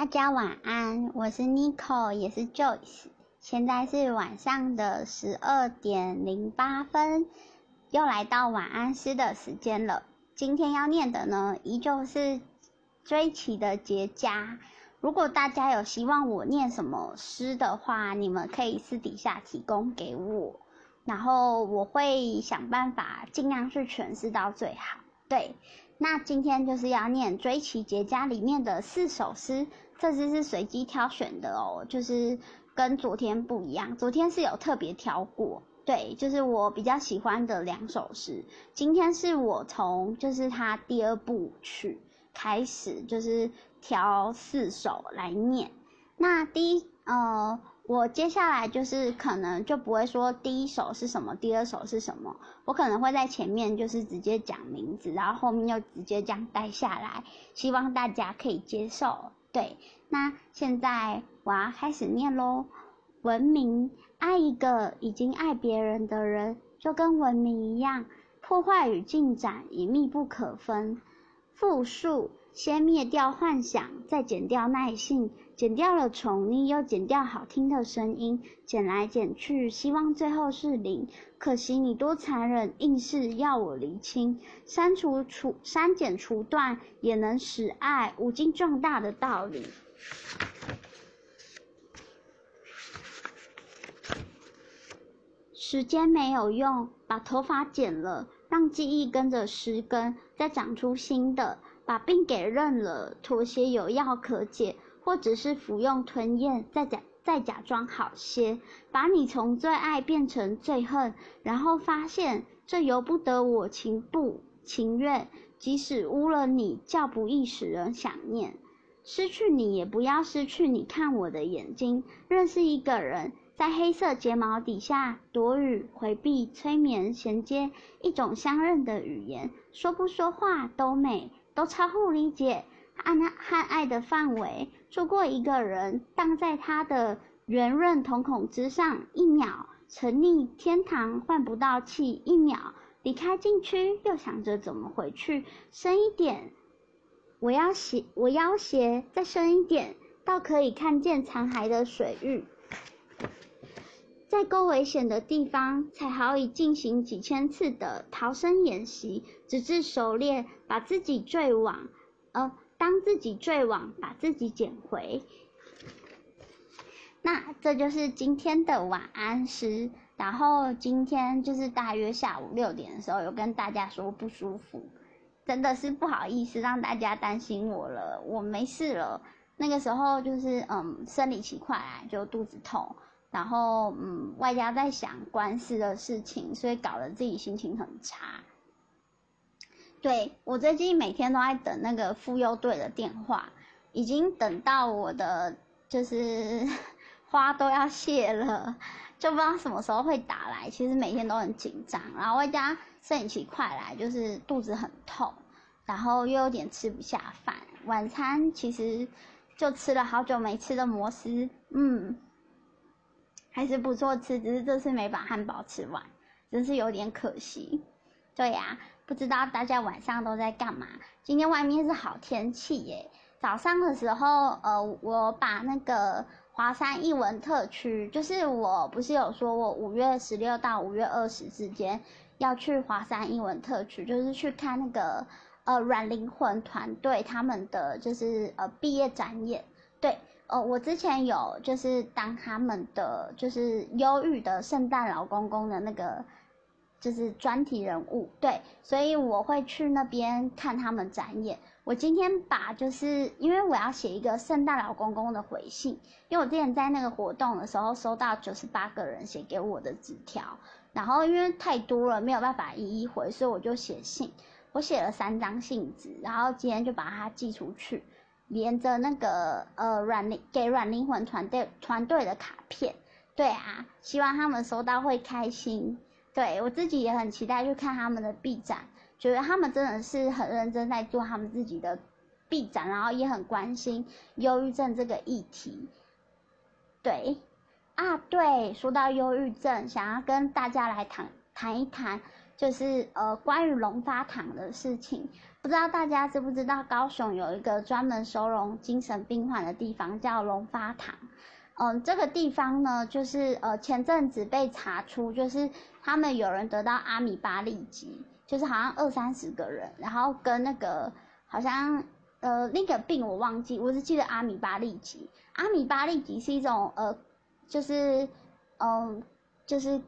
大家晚安，我是 Nico，也是 Joyce。现在是晚上的十二点零八分，又来到晚安诗的时间了。今天要念的呢，依旧是追奇的结痂。如果大家有希望我念什么诗的话，你们可以私底下提供给我，然后我会想办法尽量去诠释到最好。对。那今天就是要念《追奇结痂》里面的四首诗，这只是随机挑选的哦，就是跟昨天不一样，昨天是有特别挑过，对，就是我比较喜欢的两首诗。今天是我从就是他第二部曲开始，就是挑四首来念。那第一，呃。我接下来就是可能就不会说第一首是什么，第二首是什么，我可能会在前面就是直接讲名字，然后后面又直接这样带下来，希望大家可以接受。对，那现在我要开始念喽。文明，爱一个已经爱别人的人，就跟文明一样，破坏与进展已密不可分。复述。先灭掉幻想，再减掉耐性，剪掉了宠溺，又剪掉好听的声音，剪来剪去，希望最后是零。可惜你多残忍，硬是要我厘清。删除除删减除断，也能使爱无尽壮大的道理。时间没有用，把头发剪了，让记忆跟着失根，再长出新的。把病给认了，妥协有药可解，或只是服用吞咽，再假再假装好些，把你从最爱变成最恨，然后发现这由不得我情不情愿，即使污了你，叫不易使人想念。失去你也不要失去你看我的眼睛。认识一个人，在黑色睫毛底下躲雨回避催眠衔接一种相认的语言，说不说话都美。都超乎理解，和和爱的范围，错过一个人，荡在他的圆润瞳孔之上，一秒沉溺天堂，换不到气，一秒离开禁区，又想着怎么回去，深一点，我要斜，我要斜，再深一点，到可以看见残骸的水域。在够危险的地方，才好以进行几千次的逃生演习，直至熟练，把自己坠网，呃，当自己坠网，把自己捡回。那这就是今天的晚安诗。然后今天就是大约下午六点的时候，有跟大家说不舒服，真的是不好意思让大家担心我了，我没事了。那个时候就是嗯，生理期快来，就肚子痛。然后，嗯，外加在想官司的事情，所以搞得自己心情很差。对我最近每天都在等那个妇幼队的电话，已经等到我的就是 花都要谢了，就不知道什么时候会打来。其实每天都很紧张，然后外加生理期快来，就是肚子很痛，然后又有点吃不下饭。晚餐其实就吃了好久没吃的摩斯，嗯。还是不错吃，只是这次没把汉堡吃完，真是有点可惜。对呀，不知道大家晚上都在干嘛？今天外面是好天气耶。早上的时候，呃，我把那个华山艺文特区，就是我不是有说我五月十六到五月二十之间要去华山艺文特区，就是去看那个呃软灵魂团队他们的就是呃毕业展演，对。哦，我之前有就是当他们的就是忧郁的圣诞老公公的那个就是专题人物，对，所以我会去那边看他们展演。我今天把就是因为我要写一个圣诞老公公的回信，因为我之前在那个活动的时候收到九十八个人写给我的纸条，然后因为太多了没有办法一一回，所以我就写信，我写了三张信纸，然后今天就把它寄出去。连着那个呃软灵给软灵魂团队团队的卡片，对啊，希望他们收到会开心。对我自己也很期待去看他们的 B 展，觉得他们真的是很认真在做他们自己的 B 展，然后也很关心忧郁症这个议题。对啊，对，说到忧郁症，想要跟大家来谈谈一谈。就是呃关于龙发堂的事情。不知道大家知不知道，高雄有一个专门收容精神病患的地方，叫龙发堂。嗯，这个地方呢，就是呃前阵子被查出，就是他们有人得到阿米巴痢疾，就是好像二三十个人，然后跟那个好像呃那个病我忘记，我只记得阿米巴痢疾。阿米巴痢疾是一种呃，就是嗯就是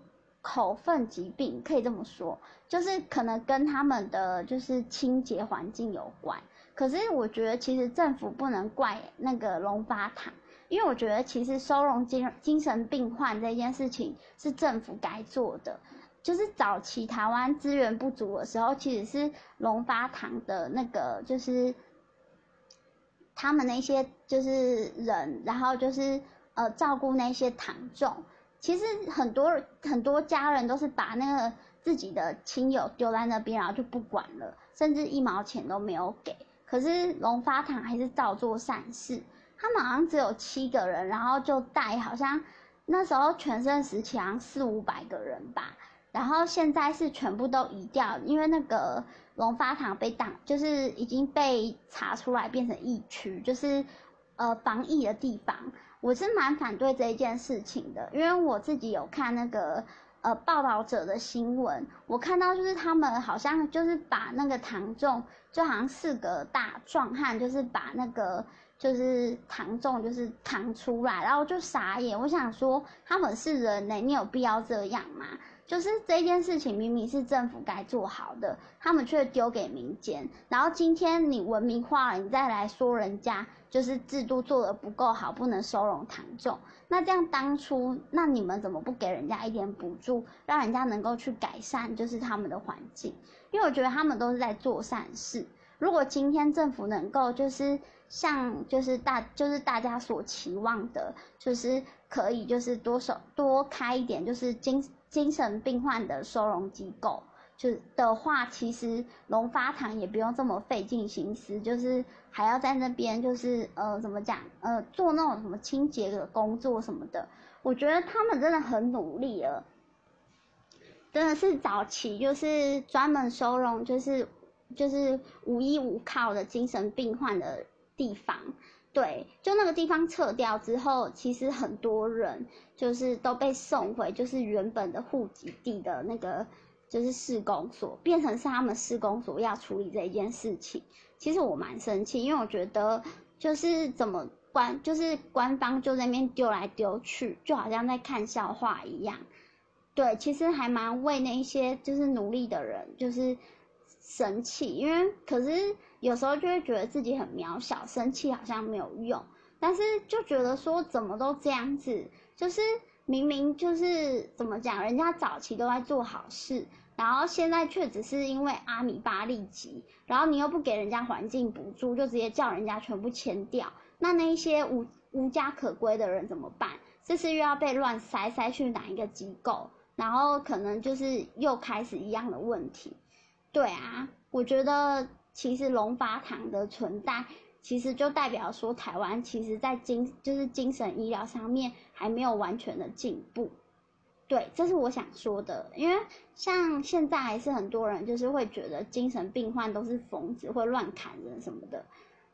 口粪疾病，可以这么说，就是可能跟他们的就是清洁环境有关。可是我觉得其实政府不能怪那个龙发堂。因为我觉得，其实收容精精神病患这件事情是政府该做的。就是早期台湾资源不足的时候，其实是龙发堂的那个，就是他们那些就是人，然后就是呃照顾那些堂众。其实很多很多家人都是把那个自己的亲友丢在那边，然后就不管了，甚至一毛钱都没有给。可是龙发堂还是照做善事。他们好像只有七个人，然后就带好像那时候全盛时期好像四五百个人吧，然后现在是全部都移掉，因为那个龙发堂被挡，就是已经被查出来变成疫区，就是呃防疫的地方。我是蛮反对这一件事情的，因为我自己有看那个呃报道者的新闻，我看到就是他们好像就是把那个唐仲，就好像四个大壮汉，就是把那个。就是唐仲就是扛出来，然后就傻眼。我想说，他们是人呢，你有必要这样吗？就是这件事情明明是政府该做好的，他们却丢给民间。然后今天你文明化了，你再来说人家就是制度做的不够好，不能收容唐仲。那这样当初，那你们怎么不给人家一点补助，让人家能够去改善就是他们的环境？因为我觉得他们都是在做善事。如果今天政府能够就是。像就是大就是大家所期望的，就是可以就是多少多开一点，就是经精神病患的收容机构，就的话，其实龙发堂也不用这么费尽心思，就是还要在那边就是呃怎么讲呃做那种什么清洁的工作什么的，我觉得他们真的很努力了，真的是早期就是专门收容就是就是无依无靠的精神病患的。地方，对，就那个地方撤掉之后，其实很多人就是都被送回，就是原本的户籍地的那个，就是市公所，变成是他们市公所要处理这一件事情。其实我蛮生气，因为我觉得就是怎么官，就是官方就在那边丢来丢去，就好像在看笑话一样。对，其实还蛮为那一些就是努力的人就是生气，因为可是。有时候就会觉得自己很渺小，生气好像没有用，但是就觉得说怎么都这样子，就是明明就是怎么讲，人家早期都在做好事，然后现在却只是因为阿米巴痢疾，然后你又不给人家环境补助，就直接叫人家全部迁掉，那那一些无无家可归的人怎么办？这次又要被乱塞塞去哪一个机构，然后可能就是又开始一样的问题。对啊，我觉得。其实龙发堂的存在，其实就代表说台湾其实在精就是精神医疗上面还没有完全的进步，对，这是我想说的。因为像现在还是很多人就是会觉得精神病患都是疯子，会乱砍人什么的。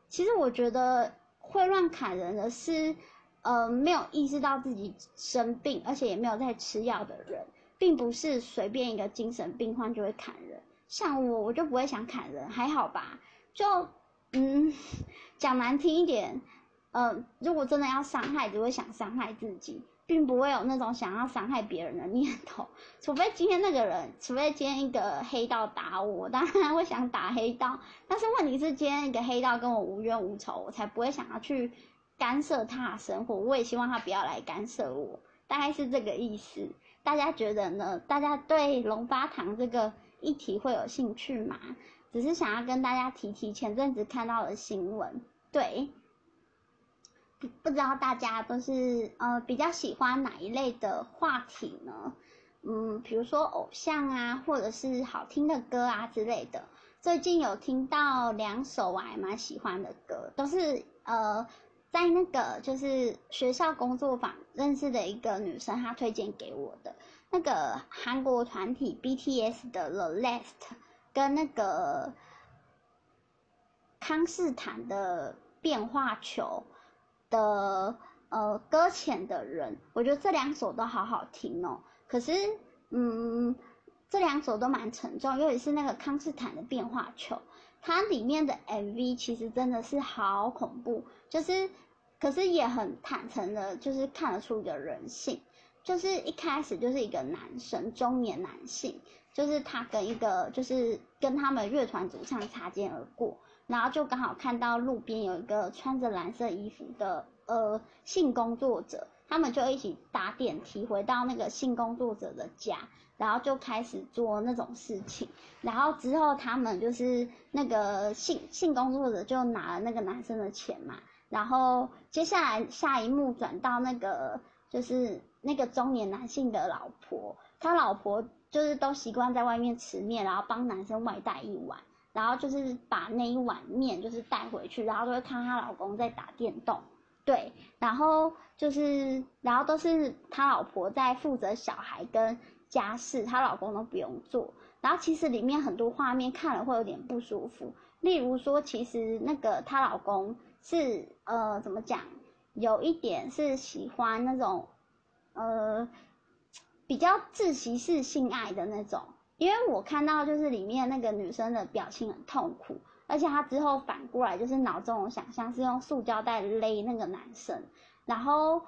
其实我觉得会乱砍人的是，呃，没有意识到自己生病，而且也没有在吃药的人，并不是随便一个精神病患就会砍人。像我，我就不会想砍人，还好吧？就，嗯，讲难听一点，呃，如果真的要伤害，只会想伤害自己，并不会有那种想要伤害别人的念头。除非今天那个人，除非今天一个黑道打我，当然会想打黑道。但是问题是，今天一个黑道跟我无冤无仇，我才不会想要去干涉他的生活。我也希望他不要来干涉我，大概是这个意思。大家觉得呢？大家对龙发堂这个？议题会有兴趣吗？只是想要跟大家提提前阵子看到的新闻。对，不不知道大家都是呃比较喜欢哪一类的话题呢？嗯，比如说偶像啊，或者是好听的歌啊之类的。最近有听到两首我还蛮喜欢的歌，都是呃在那个就是学校工作坊认识的一个女生她推荐给我的。那个韩国团体 BTS 的 The Last 跟那个康斯坦的变化球的呃搁浅的人，我觉得这两首都好好听哦。可是，嗯，这两首都蛮沉重，尤其是那个康斯坦的变化球，它里面的 MV 其实真的是好恐怖，就是，可是也很坦诚的，就是看得出一个人性，就是一开始就是一个男生，中年男性，就是他跟一个就是跟他们乐团主唱擦肩而过。然后就刚好看到路边有一个穿着蓝色衣服的呃性工作者，他们就一起搭电梯回到那个性工作者的家，然后就开始做那种事情。然后之后他们就是那个性性工作者就拿了那个男生的钱嘛，然后接下来下一幕转到那个就是那个中年男性的老婆，他老婆就是都习惯在外面吃面，然后帮男生外带一碗。然后就是把那一碗面就是带回去，然后就会看她老公在打电动，对，然后就是然后都是他老婆在负责小孩跟家事，她老公都不用做。然后其实里面很多画面看了会有点不舒服，例如说其实那个她老公是呃怎么讲，有一点是喜欢那种呃比较自习式性爱的那种。因为我看到就是里面那个女生的表情很痛苦，而且她之后反过来就是脑中有想象是用塑胶袋勒那个男生，然后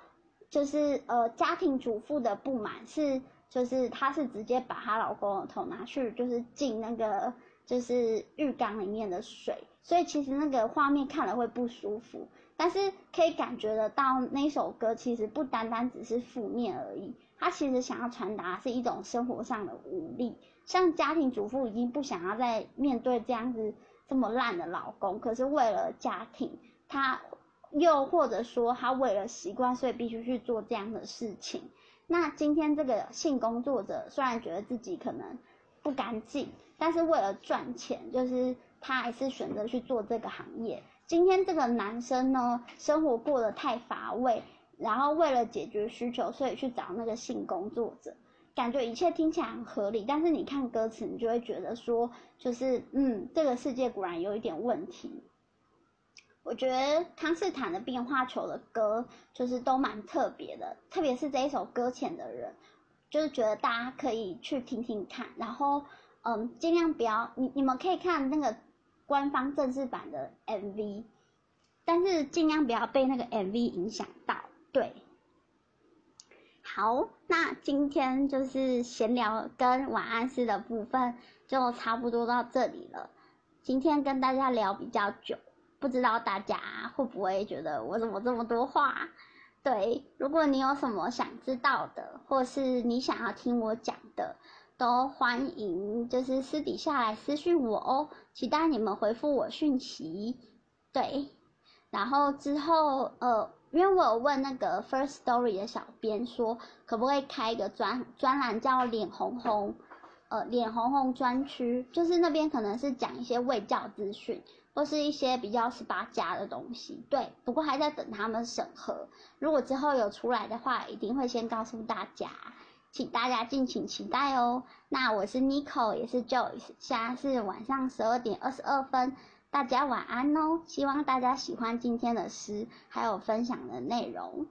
就是呃家庭主妇的不满是就是她是直接把她老公的头拿去就是进那个就是浴缸里面的水，所以其实那个画面看了会不舒服，但是可以感觉得到那首歌其实不单单只是负面而已，它其实想要传达是一种生活上的无力。像家庭主妇已经不想要再面对这样子这么烂的老公，可是为了家庭，她又或者说她为了习惯，所以必须去做这样的事情。那今天这个性工作者虽然觉得自己可能不干净，但是为了赚钱，就是他还是选择去做这个行业。今天这个男生呢，生活过得太乏味，然后为了解决需求，所以去找那个性工作者。感觉一切听起来很合理，但是你看歌词，你就会觉得说，就是嗯，这个世界果然有一点问题。我觉得康斯坦的变化球的歌就是都蛮特别的，特别是这一首搁浅的人，就是觉得大家可以去听听看，然后嗯，尽量不要你你们可以看那个官方正式版的 MV，但是尽量不要被那个 MV 影响到，对。好，那今天就是闲聊跟晚安诗的部分就差不多到这里了。今天跟大家聊比较久，不知道大家会不会觉得我怎么这么多话？对，如果你有什么想知道的，或是你想要听我讲的，都欢迎就是私底下来私讯我哦，期待你们回复我讯息。对，然后之后呃。因为我有问那个 First Story 的小编说，可不可以开一个专专栏叫“脸红红”，呃，脸红红专区，就是那边可能是讲一些卫教资讯，或是一些比较十八加的东西。对，不过还在等他们审核。如果之后有出来的话，一定会先告诉大家，请大家敬请期待哦。那我是 Nico，也是 Joyce，现在是晚上十二点二十二分。大家晚安哦！希望大家喜欢今天的诗，还有分享的内容。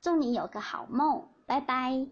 祝你有个好梦，拜拜。